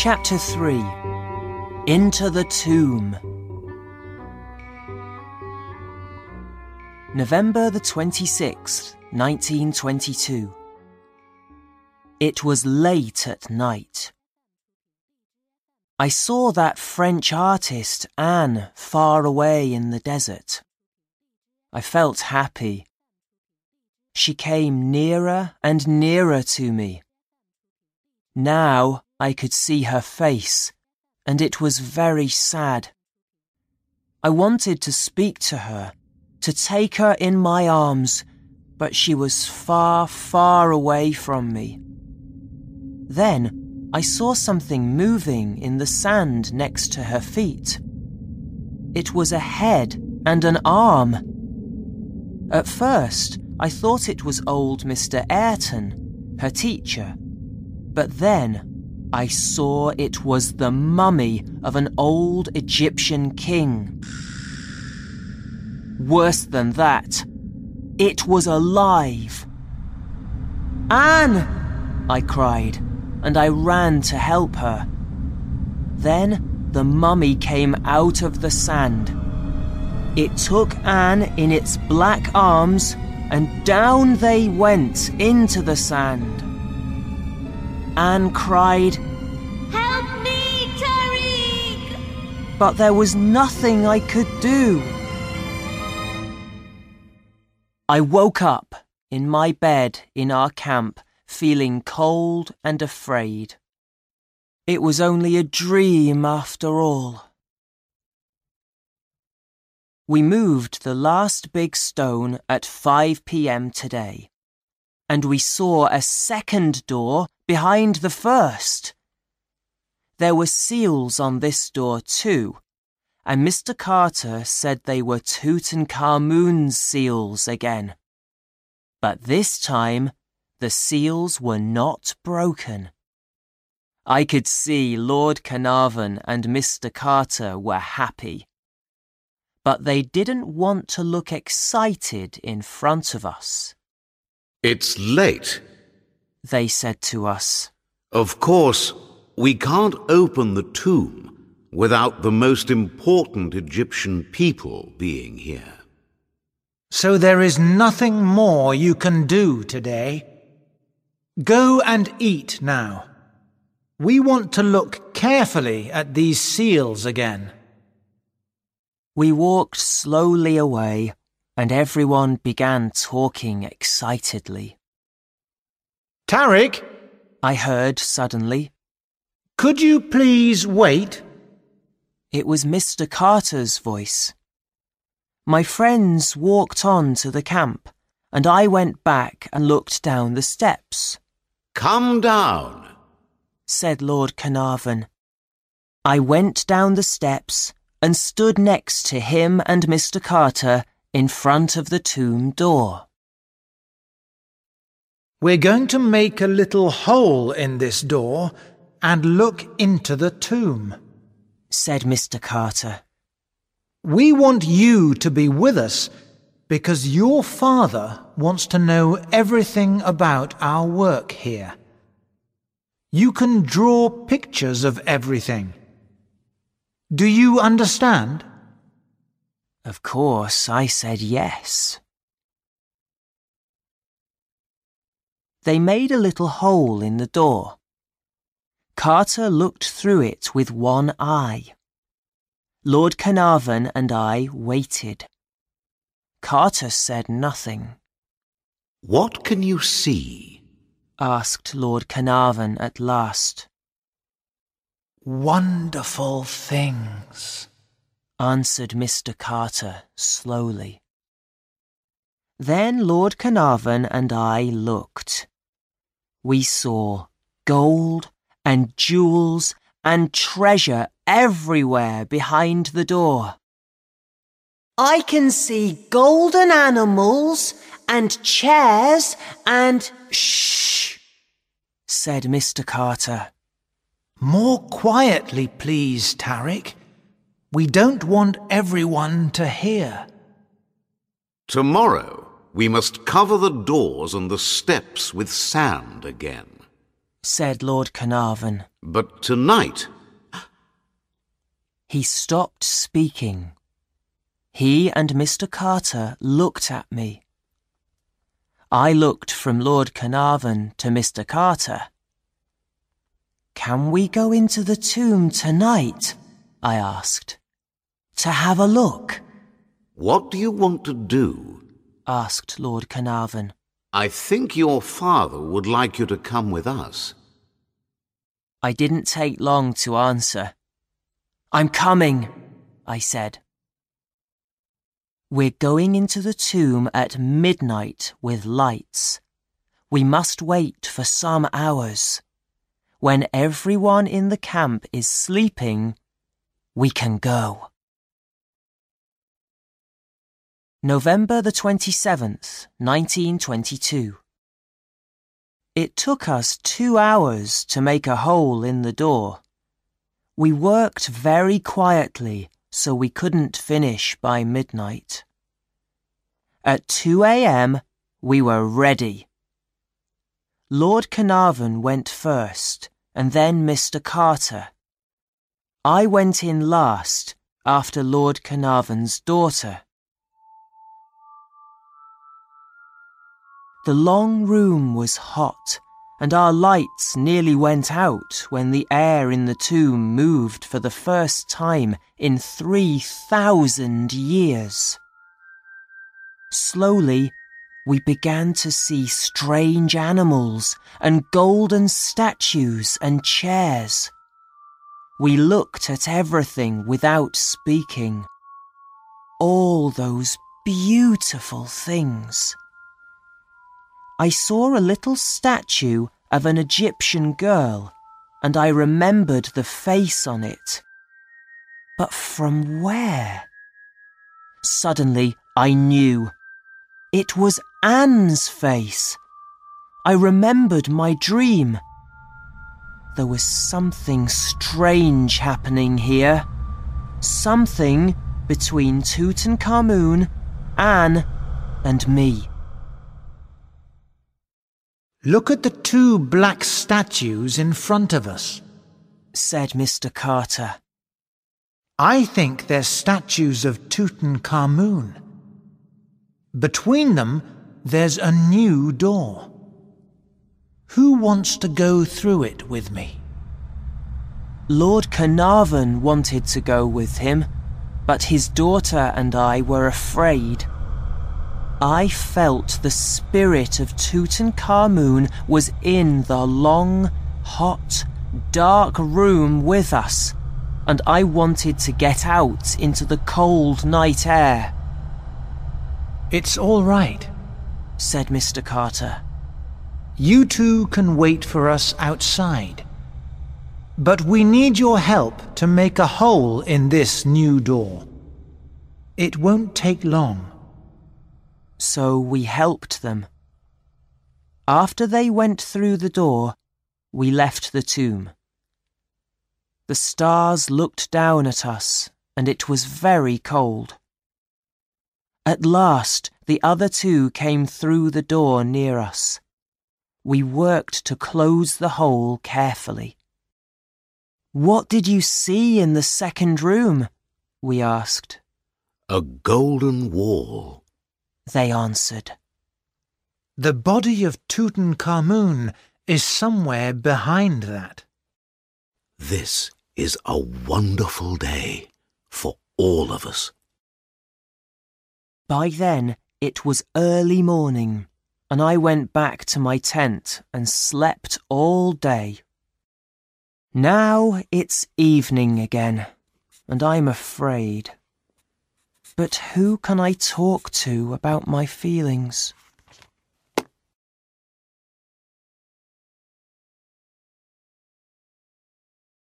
Chapter 3 Into the Tomb. November the 26th, 1922. It was late at night. I saw that French artist, Anne, far away in the desert. I felt happy. She came nearer and nearer to me. Now I could see her face, and it was very sad. I wanted to speak to her, to take her in my arms, but she was far, far away from me. Then I saw something moving in the sand next to her feet. It was a head and an arm. At first, I thought it was old Mr. Ayrton, her teacher, but then I saw it was the mummy of an old Egyptian king. Worse than that, it was alive. Anne! I cried, and I ran to help her. Then the mummy came out of the sand. It took Anne in its black arms, and down they went into the sand. Anne cried, Help me, Tariq! but there was nothing I could do. I woke up in my bed in our camp, feeling cold and afraid. It was only a dream after all. We moved the last big stone at 5 p.m. today, and we saw a second door behind the first. There were seals on this door too, and Mr. Carter said they were Tutankhamun's seals again. But this time, the seals were not broken. I could see Lord Carnarvon and Mr. Carter were happy. But they didn't want to look excited in front of us. It's late. They said to us. Of course, we can't open the tomb without the most important Egyptian people being here. So there is nothing more you can do today. Go and eat now. We want to look carefully at these seals again. We walked slowly away, and everyone began talking excitedly. Tariq, I heard suddenly. could you please wait? It was Mr. Carter's voice. My friends walked on to the camp, and I went back and looked down the steps, Come down. said Lord Carnarvon. I went down the steps and stood next to him and Mr. Carter in front of the tomb door. We're going to make a little hole in this door and look into the tomb. said Mr. Carter. We want you to be with us because your father wants to know everything about our work here. You can draw pictures of everything. Do you understand? Of course, I said yes. They made a little hole in the door. Carter looked through it with one eye. Lord Carnarvon and I waited. Carter said nothing. What can you see? asked Lord Carnarvon at last. Wonderful things. Answered Mr. Carter slowly. Then Lord Carnarvon and I looked. We saw gold and jewels and treasure everywhere behind the door. I can see golden animals and chairs and shh, said Mr. Carter. More quietly, please, Tariq. We don't want everyone to hear. Tomorrow, we must cover the doors and the steps with sand again. said Lord Carnarvon. But tonight, He stopped speaking. He and Mr. Carter looked at me. I looked from Lord Carnarvon to Mr. Carter. Can we go into the tomb tonight? I asked. To have a look? what do you want to do? asked Lord Carnarvon. I think your father would like you to come with us. I didn't take long to answer. I'm coming, I said. We're going into the tomb at midnight with lights. We must wait for some hours. When everyone in the camp is sleeping, we can go. November the 27th, 1922. It took us two hours to make a hole in the door. We worked very quietly so we couldn't finish by midnight. At 2 a.m., we were ready. Lord Carnarvon went first, and then Mr. Carter. I went in last after Lord Carnarvon's daughter. The long room was hot, and our lights nearly went out when the air in the tomb moved for the first time in three thousand years. Slowly, we began to see strange animals and golden statues and chairs. We looked at everything without speaking. All those beautiful things. I saw a little statue of an Egyptian girl, and I remembered the face on it. But from where? Suddenly, I knew. It was Anne's face. I remembered my dream. There was something strange happening here. Something between Tutankhamun, Anne, and me. Look at the two black statues in front of us. said Mr. Carter. I think they're statues of Tutankhamun. Between them, there's a new door. Wants to go through it with me? Lord Carnarvon wanted to go with him, but his daughter and I were afraid. I felt the spirit of Tutankhamun was in the long, hot, dark room with us, and I wanted to get out into the cold night air, It's all right. said Mr. Carter. You two can wait for us outside. But we need your help to make a hole in this new door. It won't take long. So we helped them. After they went through the door, we left the tomb. The stars looked down at us, and it was very cold. At last, the other two came through the door near us. We worked to close the hole carefully. What did you see in the second room? We asked. A golden wall. They answered. The body of Tutankhamun is somewhere behind that. This is a wonderful day for all of us. By then, it was early morning, and I went back to my tent and slept all day. Now it's evening again, and I'm afraid. But who can I talk to about my feelings?